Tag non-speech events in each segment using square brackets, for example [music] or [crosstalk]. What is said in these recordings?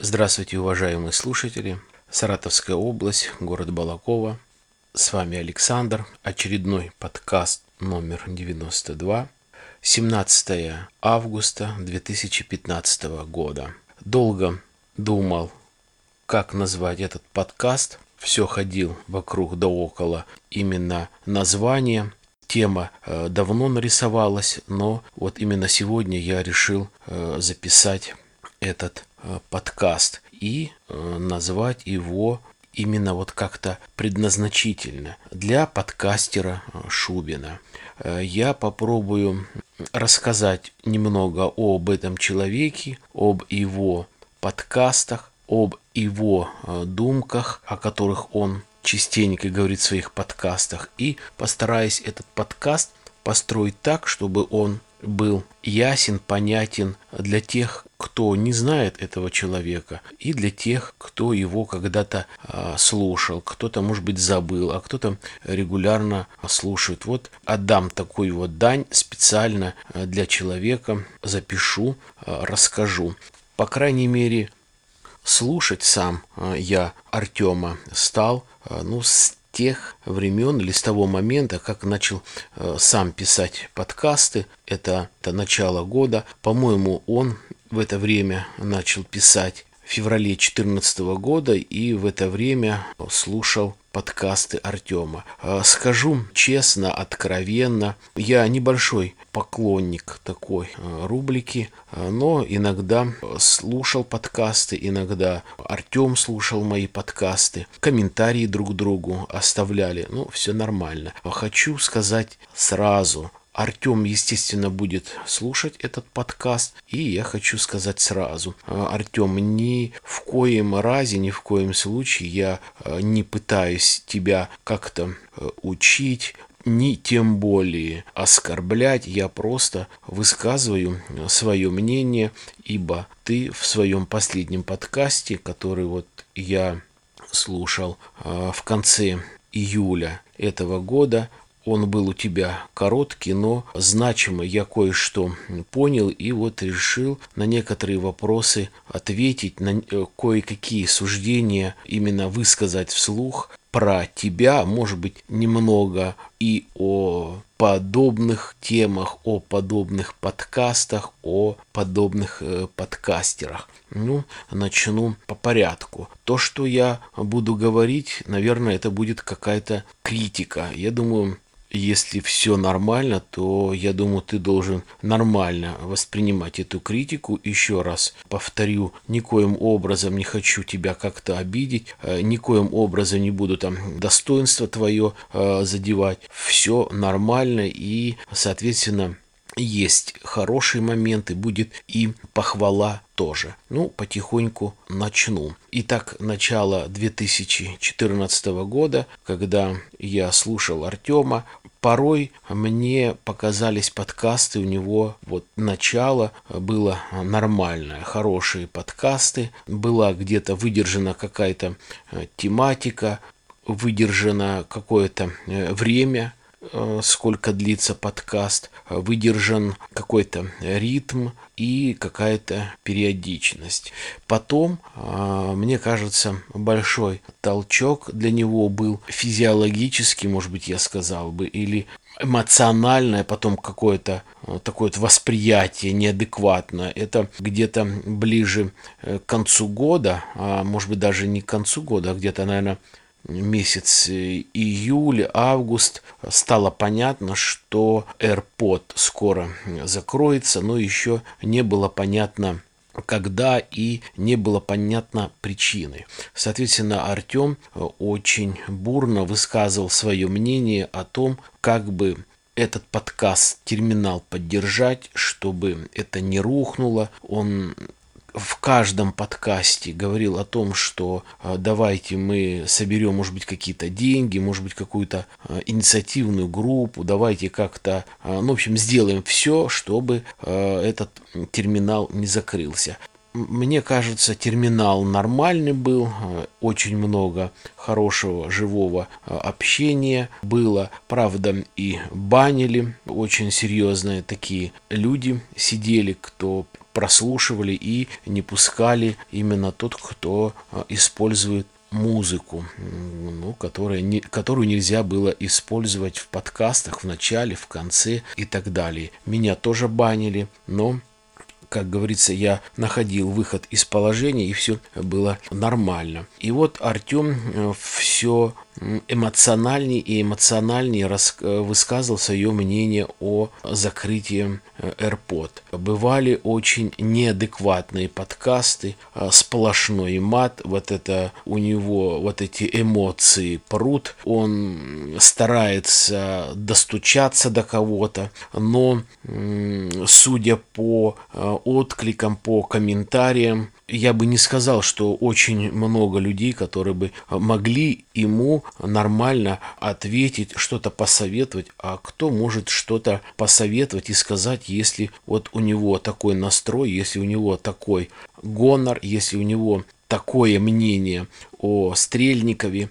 Здравствуйте, уважаемые слушатели. Саратовская область, город Балакова. С вами Александр. Очередной подкаст номер 92. 17 августа 2015 года. Долго думал, как назвать этот подкаст. Все ходил вокруг да около именно названия. Тема э, давно нарисовалась, но вот именно сегодня я решил э, записать этот подкаст и назвать его именно вот как-то предназначительно для подкастера Шубина. Я попробую рассказать немного об этом человеке, об его подкастах, об его думках, о которых он частенько говорит в своих подкастах, и постараюсь этот подкаст построить так, чтобы он был ясен, понятен для тех, кто не знает этого человека, и для тех, кто его когда-то э, слушал, кто-то, может быть, забыл, а кто-то регулярно слушает. Вот отдам такую вот дань специально для человека, запишу, э, расскажу. По крайней мере, слушать сам я Артема стал а, ну, с тех времен или с того момента, как начал э, сам писать подкасты, это, это начало года, по-моему, он в это время начал писать феврале 2014 года и в это время слушал подкасты Артема. А, скажу честно, откровенно, я небольшой поклонник такой а, рубрики, а, но иногда слушал подкасты, иногда Артем слушал мои подкасты, комментарии друг другу оставляли, ну, все нормально. Хочу сказать сразу, Артем, естественно, будет слушать этот подкаст. И я хочу сказать сразу, а, Артем, ни в коем разе, ни в коем случае я а, не пытаюсь тебя как-то а, учить, ни тем более оскорблять, я просто высказываю свое мнение, ибо ты в своем последнем подкасте, который вот я слушал в конце июля этого года, он был у тебя короткий, но значимый. Я кое-что понял и вот решил на некоторые вопросы ответить, на э, кое-какие суждения именно высказать вслух про тебя, может быть, немного и о подобных темах, о подобных подкастах, о подобных э, подкастерах. Ну, начну по порядку. То, что я буду говорить, наверное, это будет какая-то критика. Я думаю, если все нормально, то я думаю, ты должен нормально воспринимать эту критику. Еще раз повторю, никоим образом не хочу тебя как-то обидеть, э, никоим образом не буду там достоинство твое э, задевать. Все нормально и, соответственно, есть хорошие моменты, будет и похвала тоже. Ну, потихоньку начну. Итак, начало 2014 года, когда я слушал Артема, порой мне показались подкасты у него, вот начало было нормальное, хорошие подкасты, была где-то выдержана какая-то э, тематика, выдержано какое-то э, время, сколько длится подкаст, выдержан какой-то ритм и какая-то периодичность. Потом, э, мне кажется, большой толчок для него был физиологический, может быть, я сказал бы, или эмоциональное, потом какое-то э, такое восприятие неадекватное. Это где-то ближе к концу года, а может быть даже не к концу года, а где-то, наверное, месяц июль, август стало понятно, что AirPod скоро закроется, но еще не было понятно, когда и не было понятно причины. Соответственно, Артем очень бурно высказывал свое мнение о том, как бы этот подкаст терминал поддержать, чтобы это не рухнуло. Он в каждом подкасте говорил о том, что а, давайте мы соберем, может быть, какие-то деньги, может быть, какую-то а, инициативную группу, давайте как-то, а, ну, в общем, сделаем все, чтобы этот терминал не закрылся. Мне кажется, терминал нормальный был, очень много хорошего живого общения было. Правда, и банили очень серьезные такие люди сидели, кто прослушивали и не пускали именно тот, кто использует музыку, ну, которая не, которую нельзя было использовать в подкастах в начале, в конце и так далее. Меня тоже банили, но как говорится, я находил выход из положения, и все было нормально. И вот Артем э, все эмоциональнее и эмоциональнее э, высказывал свое мнение о закрытии э, AirPod. Бывали очень неадекватные подкасты, э, сплошной мат, вот это у него, вот эти эмоции прут, он старается достучаться до кого-то, но судя по откликам, по комментариям, я бы не сказал, что очень много людей, которые бы могли ему нормально ответить, что-то посоветовать, а кто может что-то посоветовать и сказать, если вот у него такой настрой, если у него такой гонор, если у него такое мнение о Стрельникове,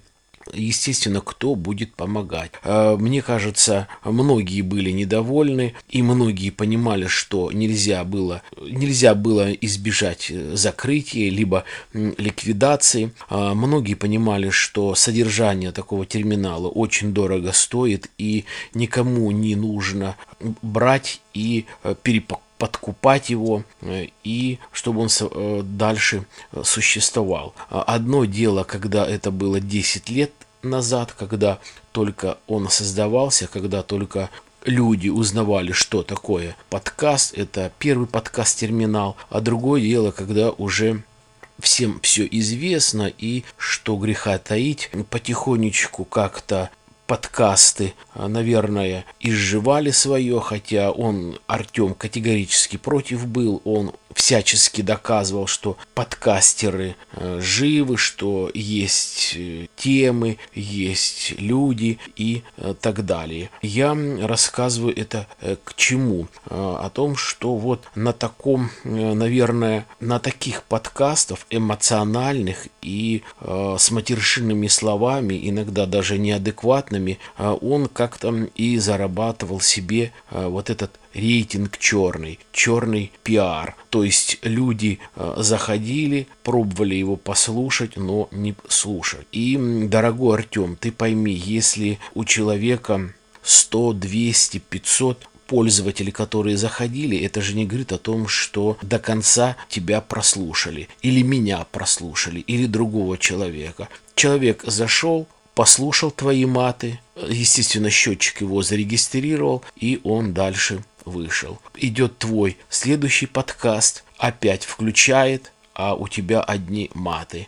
естественно, кто будет помогать. А, мне кажется, многие были недовольны, и многие понимали, что нельзя было, нельзя было избежать закрытия, либо ликвидации. А, многие понимали, что содержание такого терминала очень дорого стоит, и никому не нужно брать и э, перепаковывать подкупать его э, и чтобы он э, дальше существовал. Одно дело, когда это было 10 лет назад, когда только он создавался, когда только люди узнавали, что такое подкаст, это первый подкаст-терминал, а другое дело, когда уже всем все известно и что греха таить, потихонечку как-то подкасты, наверное, изживали свое, хотя он, Артем, категорически против был, он всячески доказывал, что подкастеры э, живы, что есть э, темы, есть люди и э, так далее. Я рассказываю это к чему? О том, что вот на таком, наверное, на таких подкастов эмоциональных и с матершинными словами, иногда даже неадекватными, он как-то и зарабатывал себе вот этот рейтинг черный, черный пиар. То есть люди э, заходили, пробовали его послушать, но не слушать. И, дорогой Артем, ты пойми, если у человека 100, 200, 500 пользователей, которые заходили, это же не говорит о том, что до конца тебя прослушали, или меня прослушали, или другого человека. Человек зашел, послушал твои маты, естественно, счетчик его зарегистрировал, и он дальше вышел. Идет твой следующий подкаст, опять включает, а у тебя одни маты.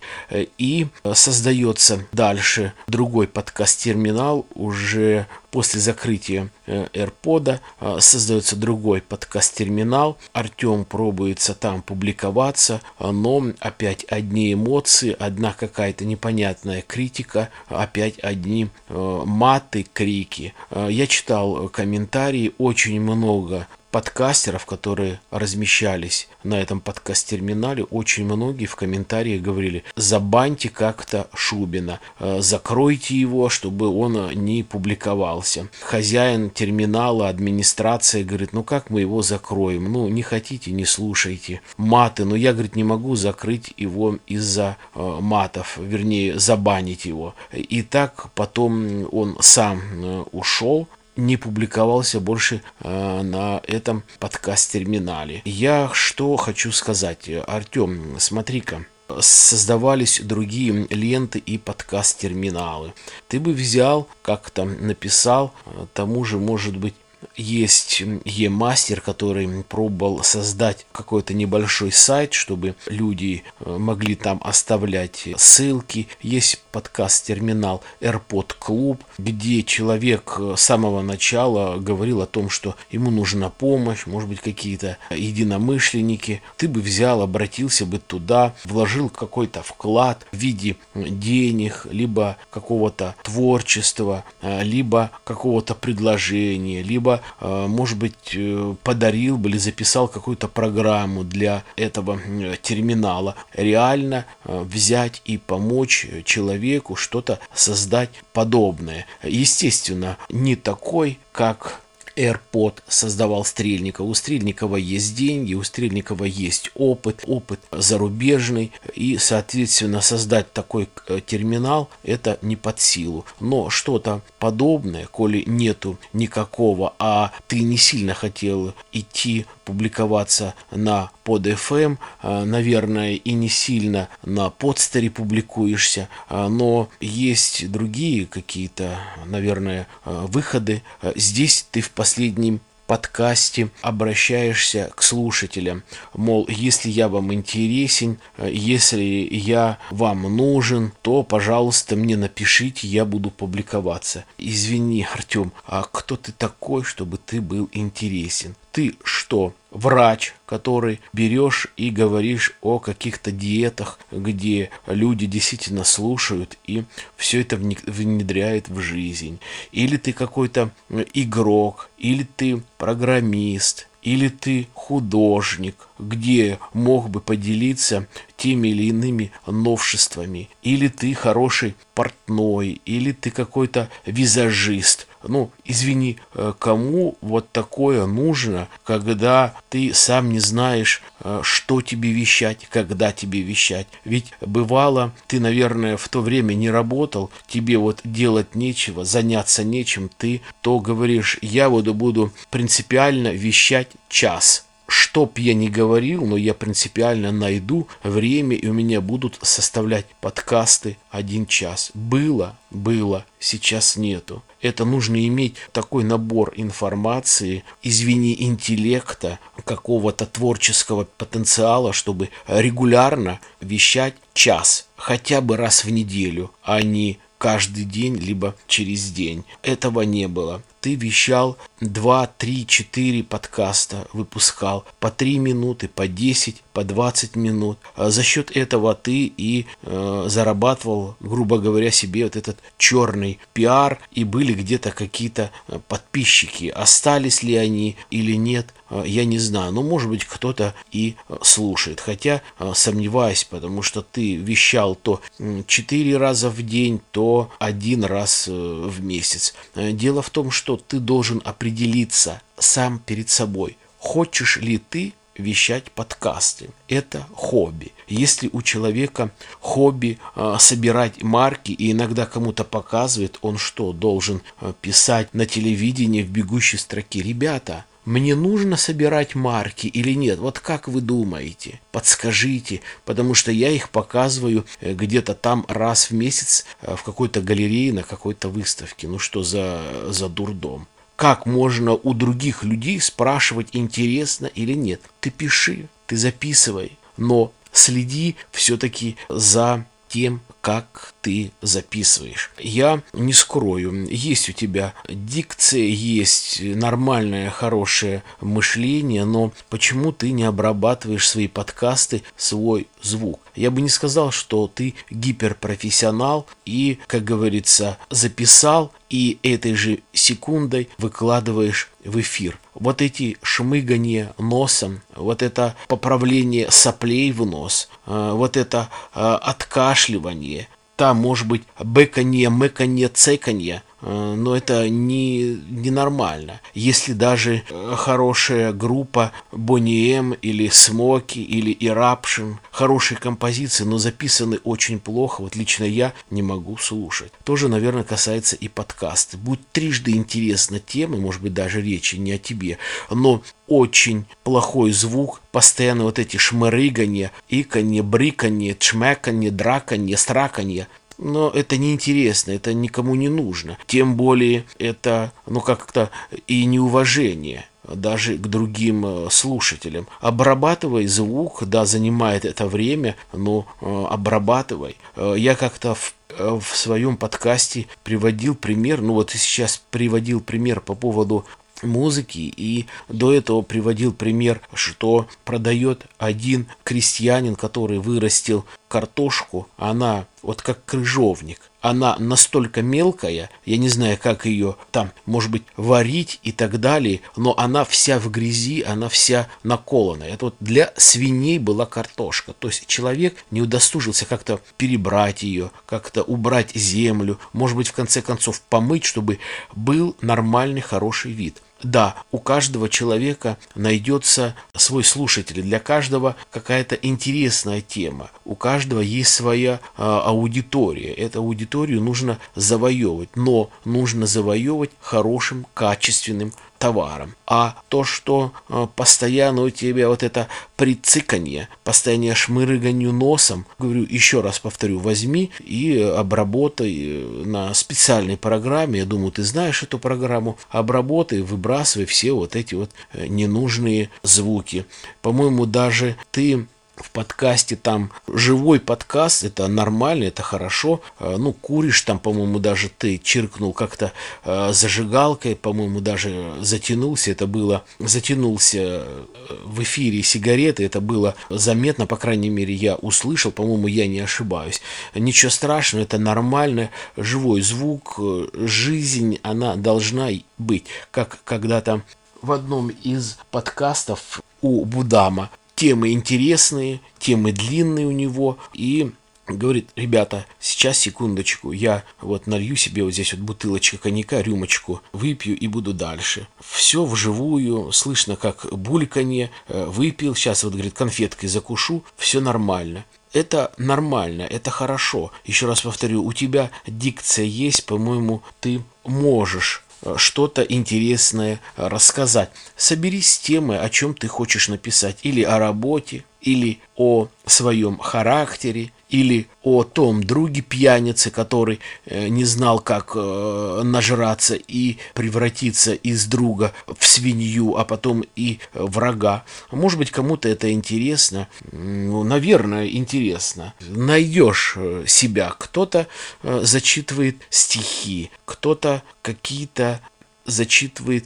И создается дальше другой подкаст-терминал уже после закрытия э, AirPod. Э, создается другой подкаст-терминал. Артем пробуется там публиковаться, но опять одни эмоции, одна какая-то непонятная критика, опять одни э, маты, крики. Я читал комментарии, очень много подкастеров, которые размещались на этом подкаст-терминале, очень многие в комментариях говорили, забаньте как-то Шубина, э, закройте его, чтобы он не публиковался. Хозяин терминала, администрация говорит, ну как мы его закроем? Ну не хотите, не слушайте. Маты, но я, говорит, не могу закрыть его из-за э, матов, вернее, забанить его. И так потом он сам э, ушел, не публиковался больше э, на этом подкаст-терминале. Я что хочу сказать, Артем, смотри-ка, создавались другие ленты и подкаст-терминалы. Ты бы взял, как там написал, э, тому же, может быть, есть e-мастер, который пробовал создать какой-то небольшой сайт, чтобы люди э, могли там оставлять ссылки. Есть подкаст-терминал AirPod Club, где человек э, с самого начала говорил о том, что ему нужна помощь, может быть, какие-то единомышленники. Ты бы взял, обратился бы туда, вложил какой-то вклад в виде денег, либо какого-то творчества, э, либо какого-то предложения, либо может быть, подарил бы или записал какую-то программу для этого терминала. Реально взять и помочь человеку что-то создать подобное. Естественно, не такой, как AirPod создавал Стрельников. У Стрельникова есть деньги, у Стрельникова есть опыт, опыт зарубежный, и, соответственно, создать такой э, терминал это не под силу. Но что-то подобное, коли нету никакого, а ты не сильно хотел идти публиковаться на под FM, а, наверное, и не сильно на подстере публикуешься, а, но есть другие какие-то, наверное, а, выходы. Здесь ты в последнем подкасте обращаешься к слушателям. Мол, если я вам интересен, если я вам нужен, то, пожалуйста, мне напишите, я буду публиковаться. Извини, Артем, а кто ты такой, чтобы ты был интересен? Ты что, врач, который берешь и говоришь о каких-то диетах, где люди действительно слушают и все это внедряют в жизнь. Или ты какой-то игрок, или ты программист, или ты художник, где мог бы поделиться теми или иными новшествами, или ты хороший портной, или ты какой-то визажист. Ну, извини, э, кому вот такое нужно, когда ты сам не знаешь, э, что тебе вещать, когда тебе вещать. Ведь бывало, ты, наверное, в то время не работал, тебе вот делать нечего, заняться нечем, ты то говоришь, я вот буду принципиально вещать час чтоб я не говорил, но я принципиально найду время, и у меня будут составлять подкасты один час. Было, было, сейчас нету. Это нужно иметь такой набор информации, извини, интеллекта, какого-то творческого потенциала, чтобы регулярно вещать час, хотя бы раз в неделю, а не каждый день, либо через день. Этого не было ты вещал 2, 3, 4 подкаста, выпускал по 3 минуты, по 10, по 20 минут. А за счет этого ты и э, зарабатывал, грубо говоря, себе вот этот черный пиар, и были где-то какие-то э, подписчики. Остались ли они или нет, э, я не знаю. Но, может быть, кто-то и э, слушает. Хотя сомневаюсь, потому что ты вещал то 4 раза в день, то один раз в месяц. Дело в том, что ты должен определиться сам перед собой. Хочешь ли ты вещать подкасты. Это хобби. Если у человека хобби э, собирать марки и иногда кому-то показывает, он что, должен э, писать на телевидении в бегущей строке? Ребята, мне нужно собирать марки или нет? Вот как вы думаете? Подскажите, потому что я их показываю э, где-то там раз в месяц э, в какой-то галерее на какой-то выставке. Ну что за, за дурдом? Как можно у других людей спрашивать, интересно или нет? Ты пиши, ты записывай, но следи все-таки за тем, как ты записываешь. Я не скрою, есть у тебя дикция, есть нормальное, хорошее мышление, но почему ты не обрабатываешь свои подкасты, свой звук? Я бы не сказал, что ты гиперпрофессионал и, как говорится, записал и этой же секундой выкладываешь в эфир. Вот эти шмыгания носом, вот это поправление соплей в нос, э, вот это э, откашливание, там может быть бэканье, мэканье, цеканье, но это не, не нормально. Если даже э, хорошая группа Bonnie M или Смоки или Eruption, хорошие композиции, но записаны очень плохо, вот лично я не могу слушать. Тоже, наверное, касается и подкаста. Будет трижды интересна тема, может быть, даже речи не о тебе, но очень плохой звук, постоянно вот эти шмырыгания, иканье, бриканье, чмеканье, драканье, страканье но это неинтересно, это никому не нужно. Тем более это, ну, как-то и неуважение даже к другим э, слушателям. Обрабатывай звук, да, занимает это время, но э, обрабатывай. Я как-то в в своем подкасте приводил пример, ну вот и сейчас приводил пример по поводу музыки и до этого приводил пример, что продает один крестьянин, который вырастил картошку, она вот как крыжовник. Она настолько мелкая, я не знаю, как ее там, может быть, варить и так далее, но она вся в грязи, она вся наколанная. Это вот для свиней была картошка. То есть человек не удостужился как-то перебрать ее, как-то убрать землю, может быть, в конце концов помыть, чтобы был нормальный, хороший вид. Да, у каждого человека найдется свой слушатель, для каждого какая-то интересная тема, у каждого есть своя э, аудитория. Эту аудиторию нужно завоевывать, но нужно завоевывать хорошим, качественным товаром. А то, что э, постоянно у тебя вот это прициканье, постоянное шмырыганью носом, говорю, еще раз повторю, возьми и обработай э, на специальной программе, я думаю, ты знаешь эту программу, обработай, выбрасывай все вот эти вот э, ненужные звуки. По-моему, даже ты в подкасте там живой подкаст, это нормально, это хорошо. А, ну, куришь там, по-моему, даже ты чиркнул как-то э, зажигалкой, по-моему, даже затянулся. Это было, затянулся э, в эфире сигареты, это было заметно, по крайней мере, я услышал, по-моему, я не ошибаюсь. Ничего страшного, это нормально, живой звук, э, жизнь, она должна быть. Как когда-то в одном из подкастов у Будама темы интересные, темы длинные у него, и говорит, ребята, сейчас секундочку, я вот налью себе вот здесь вот бутылочка коньяка, рюмочку, выпью и буду дальше. Все вживую, слышно как бульканье, э, выпил, сейчас вот, говорит, конфеткой закушу, все нормально. Это нормально, это хорошо. Еще раз повторю, у тебя дикция есть, по-моему, ты можешь что-то интересное рассказать. Соберись с темы, о чем ты хочешь написать. Или о работе, или о своем характере, или о том друге пьянице, который э, не знал, как э, нажраться и превратиться из друга в свинью, а потом и врага. Может быть, кому-то это интересно. Ну, наверное, интересно. Найдешь э, себя. Кто-то зачитывает стихи, кто-то какие-то зачитывает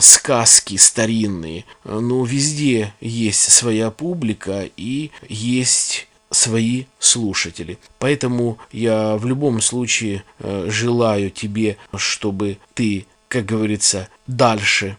сказки старинные. Но везде есть своя публика и есть свои слушатели. Поэтому я в любом случае э, желаю тебе, чтобы ты, как говорится, дальше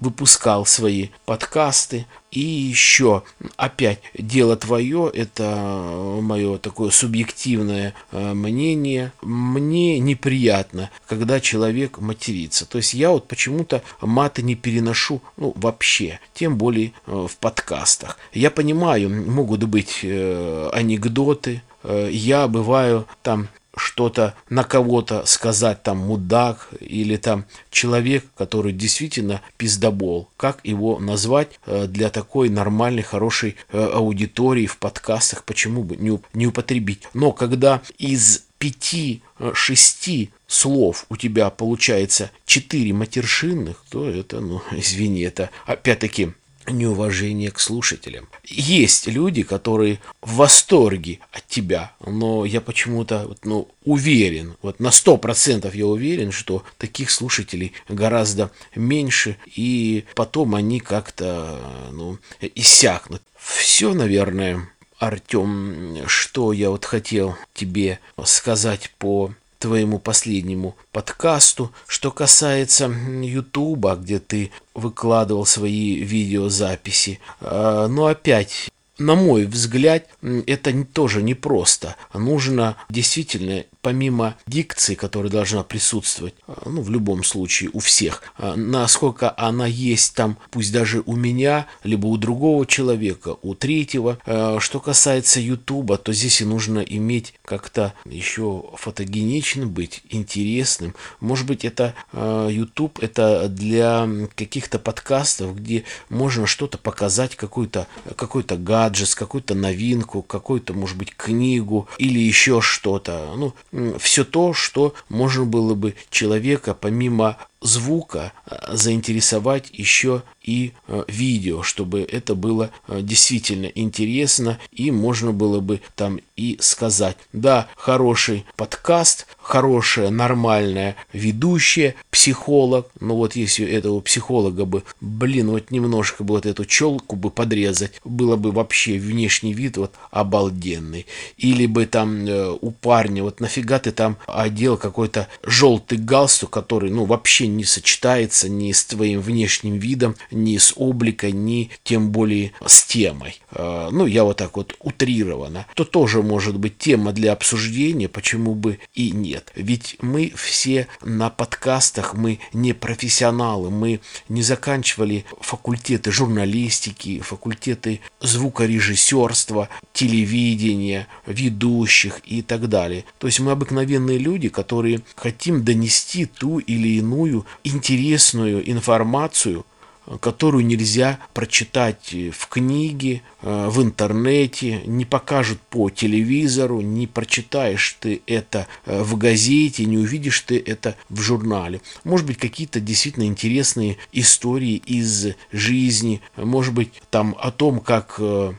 выпускал свои подкасты. И еще, опять, дело твое, это мое такое субъективное э, мнение. Мне неприятно, когда человек матерится. То есть я вот почему-то маты не переношу, ну, вообще, тем более э, в подкастах. Я понимаю, могут быть э, анекдоты, я бываю там что-то на кого-то сказать, там, мудак или там человек, который действительно пиздобол. Как его назвать э, для такой нормальной, хорошей э, аудитории в подкастах, почему бы не, не употребить. Но когда из пяти-шести э, слов у тебя получается четыре матершинных, то это, ну, [laughs] извини, это опять-таки неуважение к слушателям. Есть люди, которые в восторге от тебя, но я почему-то ну, уверен, вот на сто процентов я уверен, что таких слушателей гораздо меньше, и потом они как-то ну, иссякнут. Все, наверное, Артем, что я вот хотел тебе сказать по твоему последнему подкасту. Что касается Ютуба, где ты выкладывал свои видеозаписи, а, но опять на мой взгляд, это тоже непросто. Нужно действительно помимо дикции, которая должна присутствовать, а, ну, в любом случае, у всех, а, насколько она есть там, пусть даже у меня, либо у другого человека, у третьего. А, что касается Ютуба, то здесь и нужно иметь как-то еще фотогеничным быть, интересным. Может быть, это Ютуб, это для каких-то подкастов, где можно что-то показать, какой-то какой гаджет, какую-то новинку, какую-то, может быть, книгу или еще что-то. Ну, все то, что можно было бы человека помимо звука заинтересовать еще и видео, чтобы это было действительно интересно и можно было бы там и сказать, да, хороший подкаст, хорошая, нормальная ведущая, психолог. Ну вот если этого психолога бы, блин, вот немножко бы вот эту челку бы подрезать, было бы вообще внешний вид вот обалденный. Или бы там э, у парня, вот нафига ты там одел какой-то желтый галстук, который, ну, вообще не сочетается ни с твоим внешним видом, ни с обликом, ни тем более с темой. Э, ну, я вот так вот утрированно. То тоже может быть тема для обсуждения, почему бы и нет. Ведь мы все на подкастах, мы не профессионалы, мы не заканчивали факультеты журналистики, факультеты звукорежиссерства, телевидения, ведущих и так далее. То есть мы обыкновенные люди, которые хотим донести ту или иную интересную информацию – которую нельзя прочитать в книге, э, в интернете, не покажут по телевизору, не прочитаешь ты это э, в газете, не увидишь ты это в журнале. Может быть, какие-то действительно интересные истории из жизни, может быть, там о том, как э,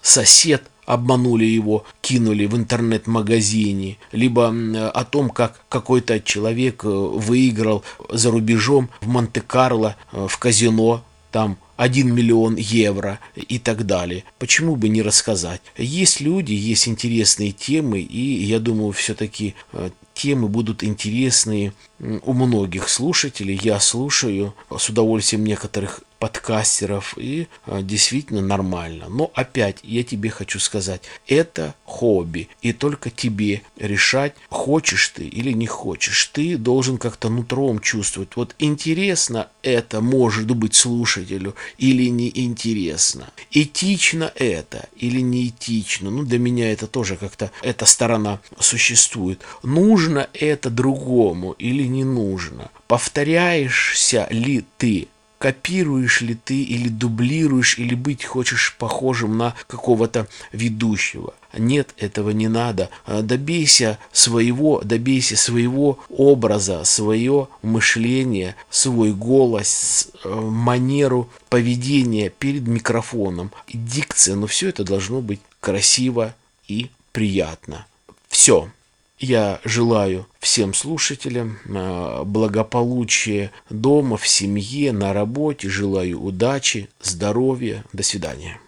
сосед обманули его, кинули в интернет-магазине, либо о том, как какой-то человек э, выиграл за рубежом в Монте-Карло э, в казино, там 1 миллион евро и так далее. Почему бы не рассказать? Есть люди, есть интересные темы, и я думаю, все-таки э, темы будут интересные у многих слушателей. Я слушаю с удовольствием некоторых подкастеров и а, действительно нормально. Но опять я тебе хочу сказать, это хобби и только тебе решать, хочешь ты или не хочешь. Ты должен как-то нутром чувствовать. Вот интересно это может быть слушателю или не интересно. Этично это или не этично. Ну для меня это тоже как-то эта сторона существует. Нужно это другому или не нужно. Повторяешься ли ты копируешь ли ты или дублируешь, или быть хочешь похожим на какого-то ведущего. Нет, этого не надо. А, добейся своего, добейся своего образа, свое мышление, свой голос, э, манеру поведения перед микрофоном, дикция. Но все это должно быть красиво и приятно. Все. Я желаю всем слушателям а, благополучия дома, в семье, на работе. Желаю удачи, здоровья. До свидания.